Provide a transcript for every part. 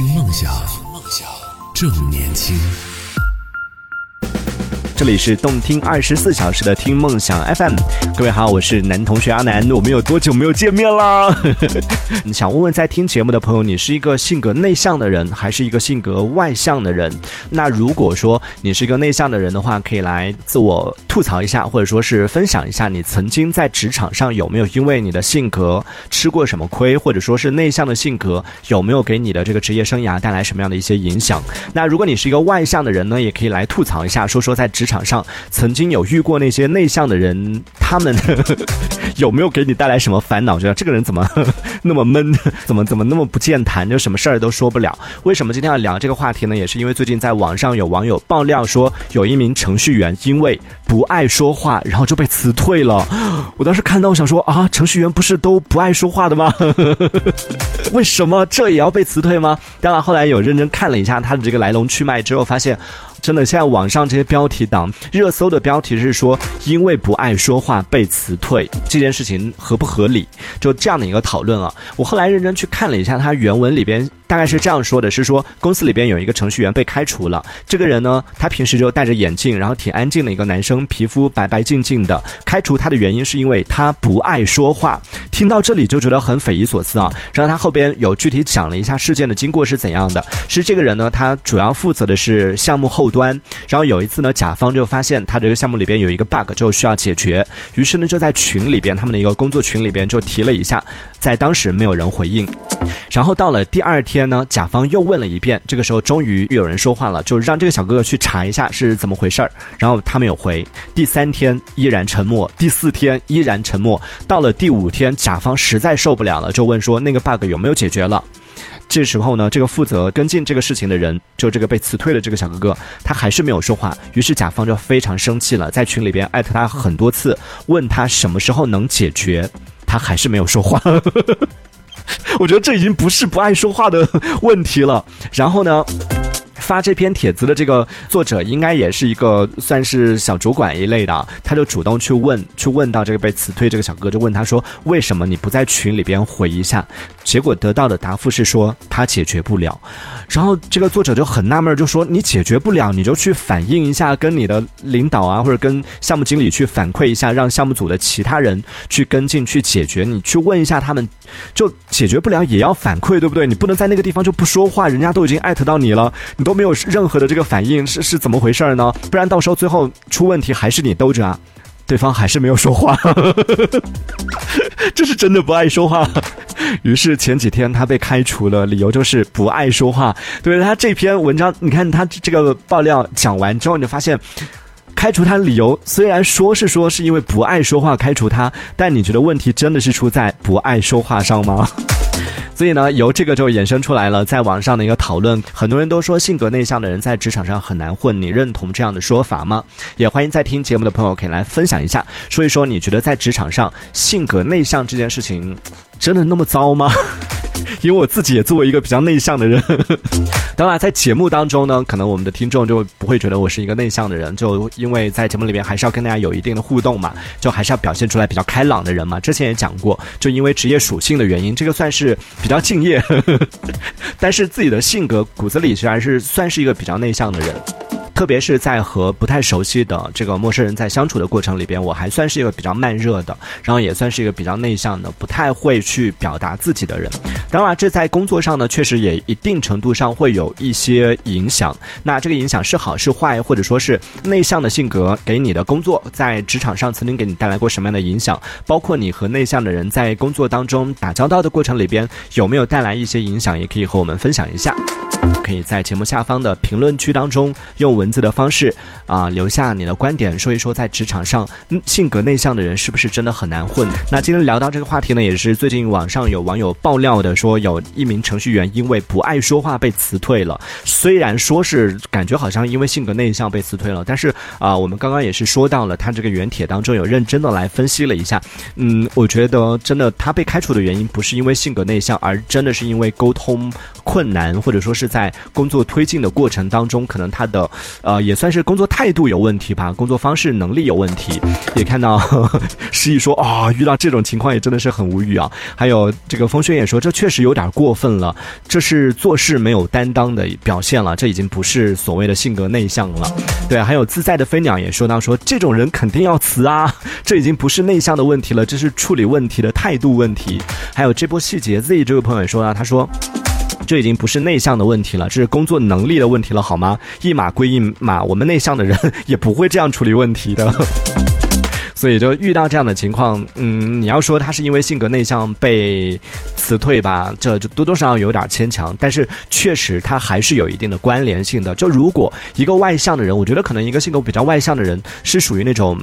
听梦想，梦想正年轻。这里是动听二十四小时的听梦想 FM，各位好，我是男同学阿南，我们有多久没有见面啦？想问问在听节目的朋友，你是一个性格内向的人，还是一个性格外向的人？那如果说你是一个内向的人的话，可以来自我吐槽一下，或者说是分享一下，你曾经在职场上有没有因为你的性格吃过什么亏，或者说是内向的性格有没有给你的这个职业生涯带来什么样的一些影响？那如果你是一个外向的人呢，也可以来吐槽一下，说说在职场上曾经有遇过那些内向的人，他们 有没有给你带来什么烦恼？觉得这个人怎么那么闷，怎么怎么那么不健谈，就什么事儿都说不了。为什么今天要聊这个话题呢？也是因为最近在网上有网友爆料说，有一名程序员因为不爱说话，然后就被辞退了。我当时看到，我想说啊，程序员不是都不爱说话的吗？为什么这也要被辞退吗？当然，后来有认真看了一下他的这个来龙去脉之后，发现。真的，现在网上这些标题党热搜的标题是说，因为不爱说话被辞退，这件事情合不合理？就这样的一个讨论啊。我后来认真去看了一下，他原文里边大概是这样说的：是说公司里边有一个程序员被开除了，这个人呢，他平时就戴着眼镜，然后挺安静的一个男生，皮肤白白净净的。开除他的原因是因为他不爱说话。听到这里就觉得很匪夷所思啊。然后他后边有具体讲了一下事件的经过是怎样的，是这个人呢，他主要负责的是项目后。端，然后有一次呢，甲方就发现他这个项目里边有一个 bug，就需要解决，于是呢就在群里边，他们的一个工作群里边就提了一下，在当时没有人回应，然后到了第二天天呢，甲方又问了一遍，这个时候终于有人说话了，就让这个小哥哥去查一下是怎么回事儿，然后他没有回，第三天依然沉默，第四天依然沉默，到了第五天，甲方实在受不了了，就问说那个 bug 有没有解决了。这时候呢，这个负责跟进这个事情的人，就这个被辞退的这个小哥哥，他还是没有说话。于是甲方就非常生气了，在群里边艾特他很多次，问他什么时候能解决，他还是没有说话。我觉得这已经不是不爱说话的问题了。然后呢？发这篇帖子的这个作者应该也是一个算是小主管一类的，他就主动去问，去问到这个被辞退这个小哥，就问他说：“为什么你不在群里边回一下？”结果得到的答复是说他解决不了。然后这个作者就很纳闷，就说：“你解决不了，你就去反映一下，跟你的领导啊，或者跟项目经理去反馈一下，让项目组的其他人去跟进去解决。你去问一下他们，就解决不了也要反馈，对不对？你不能在那个地方就不说话，人家都已经艾特到你了，你都。”没有任何的这个反应是是怎么回事呢？不然到时候最后出问题还是你兜着啊？对方还是没有说话，这是真的不爱说话。于是前几天他被开除了，理由就是不爱说话。对他这篇文章，你看他这个爆料讲完之后，你就发现开除他理由虽然说是说是因为不爱说话开除他，但你觉得问题真的是出在不爱说话上吗？所以呢，由这个就衍生出来了，在网上的一个讨论，很多人都说性格内向的人在职场上很难混，你认同这样的说法吗？也欢迎在听节目的朋友可以来分享一下，说一说你觉得在职场上性格内向这件事情，真的那么糟吗？因为我自己也作为一个比较内向的人，当然在节目当中呢，可能我们的听众就不会觉得我是一个内向的人，就因为在节目里面还是要跟大家有一定的互动嘛，就还是要表现出来比较开朗的人嘛。之前也讲过，就因为职业属性的原因，这个算是比较敬业，但是自己的性格骨子里虽然是算是一个比较内向的人。特别是在和不太熟悉的这个陌生人在相处的过程里边，我还算是一个比较慢热的，然后也算是一个比较内向的，不太会去表达自己的人。当然，这在工作上呢，确实也一定程度上会有一些影响。那这个影响是好是坏，或者说是内向的性格给你的工作在职场上曾经给你带来过什么样的影响？包括你和内向的人在工作当中打交道的过程里边有没有带来一些影响？也可以和我们分享一下。可以在节目下方的评论区当中用文字的方式啊留下你的观点，说一说在职场上嗯性格内向的人是不是真的很难混？那今天聊到这个话题呢，也是最近网上有网友爆料的，说有一名程序员因为不爱说话被辞退了。虽然说是感觉好像因为性格内向被辞退了，但是啊，我们刚刚也是说到了他这个原帖当中有认真的来分析了一下。嗯，我觉得真的他被开除的原因不是因为性格内向，而真的是因为沟通困难，或者说是。在工作推进的过程当中，可能他的呃也算是工作态度有问题吧，工作方式能力有问题。也看到 诗意说啊，遇到这种情况也真的是很无语啊。还有这个风轩也说，这确实有点过分了，这是做事没有担当的表现了，这已经不是所谓的性格内向了。对，还有自在的飞鸟也说到说，这种人肯定要辞啊，这已经不是内向的问题了，这是处理问题的态度问题。还有这波细节 Z 这位朋友也说啊，他说。这已经不是内向的问题了，这是工作能力的问题了，好吗？一码归一码，我们内向的人也不会这样处理问题的。所以就遇到这样的情况，嗯，你要说他是因为性格内向被辞退吧，这就多多少少有点牵强。但是确实他还是有一定的关联性的。就如果一个外向的人，我觉得可能一个性格比较外向的人是属于那种。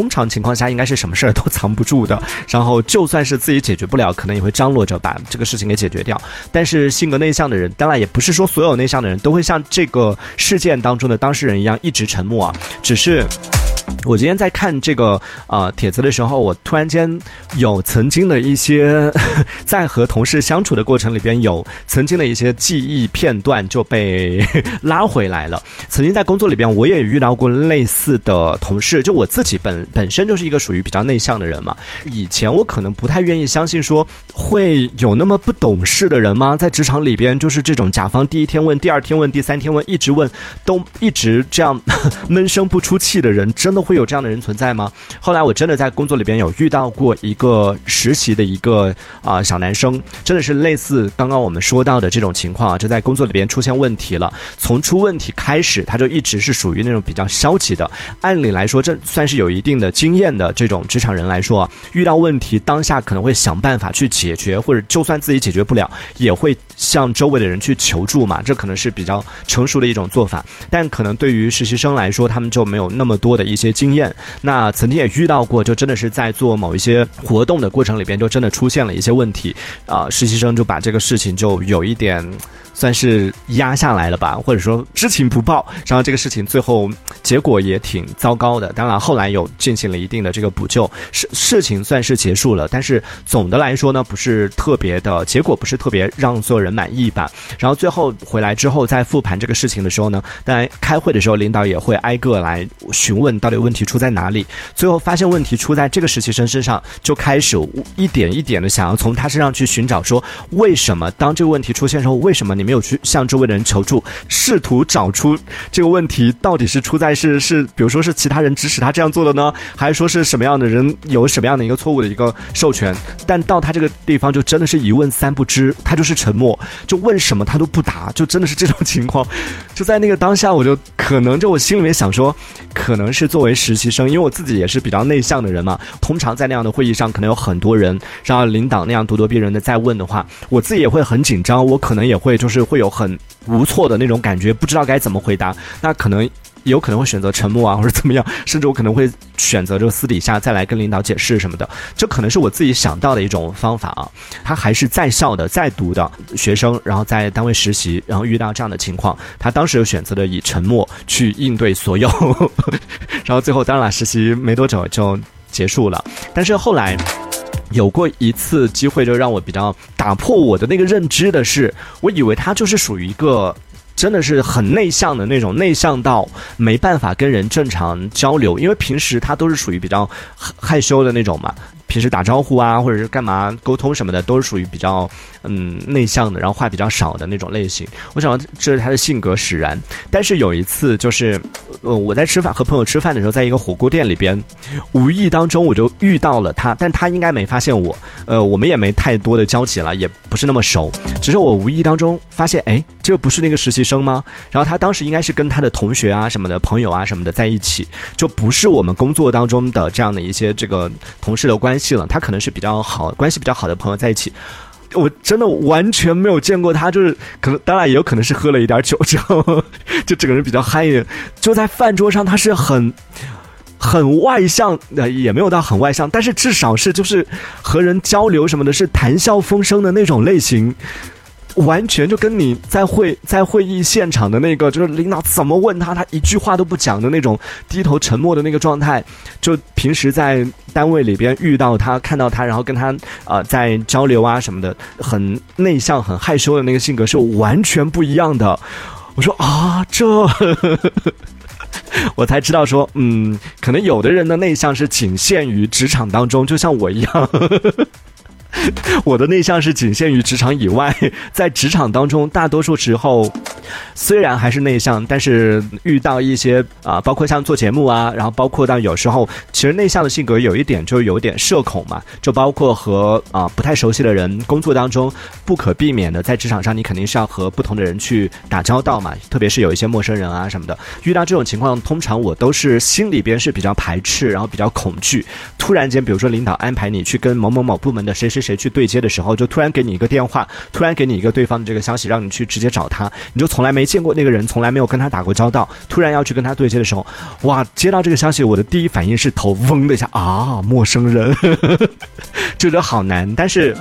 通常情况下，应该是什么事儿都藏不住的。然后，就算是自己解决不了，可能也会张罗着把这个事情给解决掉。但是，性格内向的人，当然也不是说所有内向的人都会像这个事件当中的当事人一样一直沉默啊，只是。我今天在看这个呃帖子的时候，我突然间有曾经的一些 在和同事相处的过程里边有曾经的一些记忆片段就被 拉回来了。曾经在工作里边，我也遇到过类似的同事。就我自己本本身就是一个属于比较内向的人嘛，以前我可能不太愿意相信说会有那么不懂事的人吗？在职场里边，就是这种甲方第一天问，第二天问，第三天问，一直问，都一直这样 闷声不出气的人，真的。会有这样的人存在吗？后来我真的在工作里边有遇到过一个实习的一个啊小男生，真的是类似刚刚我们说到的这种情况啊，就在工作里边出现问题了。从出问题开始，他就一直是属于那种比较消极的。按理来说，这算是有一定的经验的这种职场人来说啊，遇到问题当下可能会想办法去解决，或者就算自己解决不了，也会向周围的人去求助嘛。这可能是比较成熟的一种做法。但可能对于实习生来说，他们就没有那么多的一些。经验，那曾经也遇到过，就真的是在做某一些活动的过程里边，就真的出现了一些问题，啊，实习生就把这个事情就有一点。算是压下来了吧，或者说知情不报，然后这个事情最后结果也挺糟糕的。当然后来有进行了一定的这个补救，事事情算是结束了。但是总的来说呢，不是特别的结果，不是特别让所有人满意吧。然后最后回来之后，在复盘这个事情的时候呢，当然开会的时候，领导也会挨个来询问到底问题出在哪里。最后发现问题出在这个实习生身上，就开始一点一点的想要从他身上去寻找，说为什么当这个问题出现之后，为什么你们。没有去向周围的人求助，试图找出这个问题到底是出在是是，比如说是其他人指使他这样做的呢，还是说是什么样的人有什么样的一个错误的一个授权？但到他这个地方就真的是一问三不知，他就是沉默，就问什么他都不答，就真的是这种情况。就在那个当下，我就可能就我心里面想说，可能是作为实习生，因为我自己也是比较内向的人嘛，通常在那样的会议上，可能有很多人，然后领导那样咄咄逼人的在问的话，我自己也会很紧张，我可能也会就是。会有很无措的那种感觉，不知道该怎么回答。那可能有可能会选择沉默啊，或者怎么样，甚至我可能会选择这个私底下再来跟领导解释什么的。这可能是我自己想到的一种方法啊。他还是在校的、在读的学生，然后在单位实习，然后遇到这样的情况，他当时就选择了以沉默去应对所有。然后最后当然了，实习没多久就结束了。但是后来。有过一次机会，就让我比较打破我的那个认知的是，我以为他就是属于一个真的是很内向的那种，内向到没办法跟人正常交流，因为平时他都是属于比较害羞的那种嘛。平时打招呼啊，或者是干嘛沟通什么的，都是属于比较嗯内向的，然后话比较少的那种类型。我想这是他的性格使然。但是有一次，就是呃我在吃饭和朋友吃饭的时候，在一个火锅店里边，无意当中我就遇到了他，但他应该没发现我。呃，我们也没太多的交集了，也不是那么熟。只是我无意当中发现，哎，这不是那个实习生吗？然后他当时应该是跟他的同学啊什么的朋友啊什么的在一起，就不是我们工作当中的这样的一些这个同事的关系。系了，他可能是比较好关系比较好的朋友在一起，我真的完全没有见过他，就是可能当然也有可能是喝了一点酒之后，就整个人比较嗨一点。就在饭桌上，他是很很外向，呃，也没有到很外向，但是至少是就是和人交流什么的，是谈笑风生的那种类型。完全就跟你在会在会议现场的那个，就是领导怎么问他，他一句话都不讲的那种低头沉默的那个状态，就平时在单位里边遇到他，看到他，然后跟他啊在交流啊什么的，很内向、很害羞的那个性格是完全不一样的。我说啊，这。我才知道说，嗯，可能有的人的内向是仅限于职场当中，就像我一样。我的内向是仅限于职场以外，在职场当中，大多数时候虽然还是内向，但是遇到一些啊，包括像做节目啊，然后包括到有时候，其实内向的性格有一点就有点社恐嘛，就包括和啊不太熟悉的人工作当中，不可避免的在职场上，你肯定是要和不同的人去打交道嘛，特别是有一些陌生人啊什么的，遇到这种情况，通常我都是心里边是比较排斥，然后比较恐惧。突然间，比如说领导安排你去跟某某某部门的谁谁。谁去对接的时候，就突然给你一个电话，突然给你一个对方的这个消息，让你去直接找他，你就从来没见过那个人，从来没有跟他打过交道，突然要去跟他对接的时候，哇！接到这个消息，我的第一反应是头嗡的一下啊，陌生人，这个好难。但是，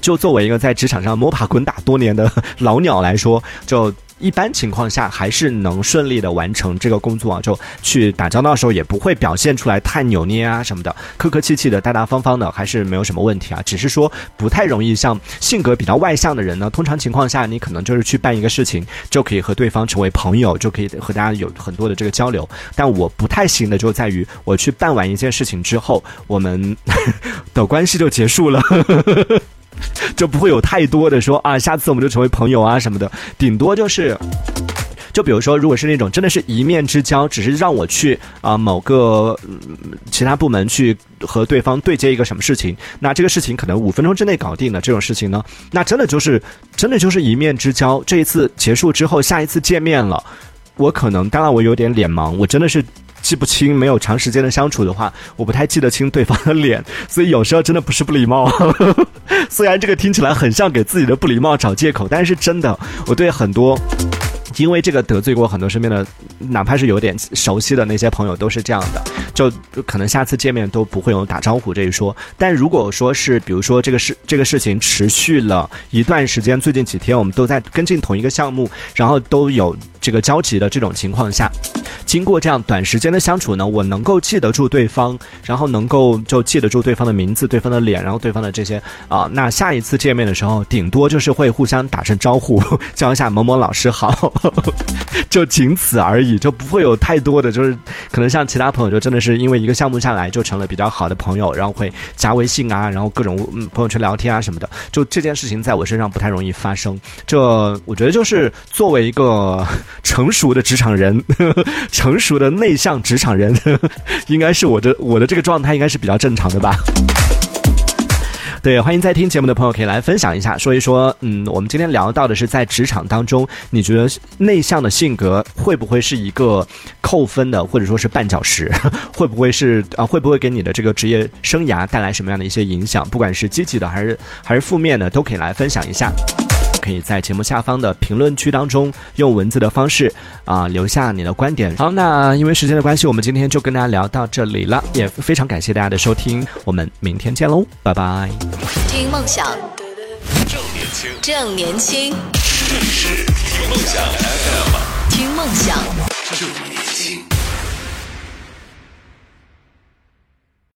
就作为一个在职场上摸爬滚打多年的老鸟来说，就。一般情况下还是能顺利的完成这个工作啊，就去打交道的时候也不会表现出来太扭捏啊什么的，客客气气的、大大方方的，还是没有什么问题啊。只是说不太容易像性格比较外向的人呢，通常情况下你可能就是去办一个事情，就可以和对方成为朋友，就可以和大家有很多的这个交流。但我不太行的就在于我去办完一件事情之后，我们的关系就结束了。就不会有太多的说啊，下次我们就成为朋友啊什么的，顶多就是，就比如说，如果是那种真的是一面之交，只是让我去啊某个其他部门去和对方对接一个什么事情，那这个事情可能五分钟之内搞定的这种事情呢，那真的就是真的就是一面之交。这一次结束之后，下一次见面了，我可能当然我有点脸盲，我真的是。记不清，没有长时间的相处的话，我不太记得清对方的脸，所以有时候真的不是不礼貌。虽然这个听起来很像给自己的不礼貌找借口，但是真的，我对很多。因为这个得罪过很多身边的，哪怕是有点熟悉的那些朋友都是这样的，就可能下次见面都不会有打招呼这一说。但如果说是，比如说这个事这个事情持续了一段时间，最近几天我们都在跟进同一个项目，然后都有这个交集的这种情况下，经过这样短时间的相处呢，我能够记得住对方，然后能够就记得住对方的名字、对方的脸，然后对方的这些啊，那下一次见面的时候，顶多就是会互相打声招呼，叫一下某某老师好。就仅此而已，就不会有太多的，就是可能像其他朋友，就真的是因为一个项目下来就成了比较好的朋友，然后会加微信啊，然后各种朋友圈聊天啊什么的。就这件事情在我身上不太容易发生。这我觉得就是作为一个成熟的职场人，成熟的内向职场人，应该是我的我的这个状态应该是比较正常的吧。对，欢迎在听节目的朋友可以来分享一下，说一说，嗯，我们今天聊到的是在职场当中，你觉得内向的性格会不会是一个扣分的，或者说是绊脚石？会不会是啊？会不会给你的这个职业生涯带来什么样的一些影响？不管是积极的还是还是负面的，都可以来分享一下。可以在节目下方的评论区当中用文字的方式啊留下你的观点。好，那因为时间的关系，我们今天就跟大家聊到这里了，也非常感谢大家的收听，我们明天见喽，拜拜。听梦想，正年轻，正年轻。听梦想 FM，听梦想，正年轻。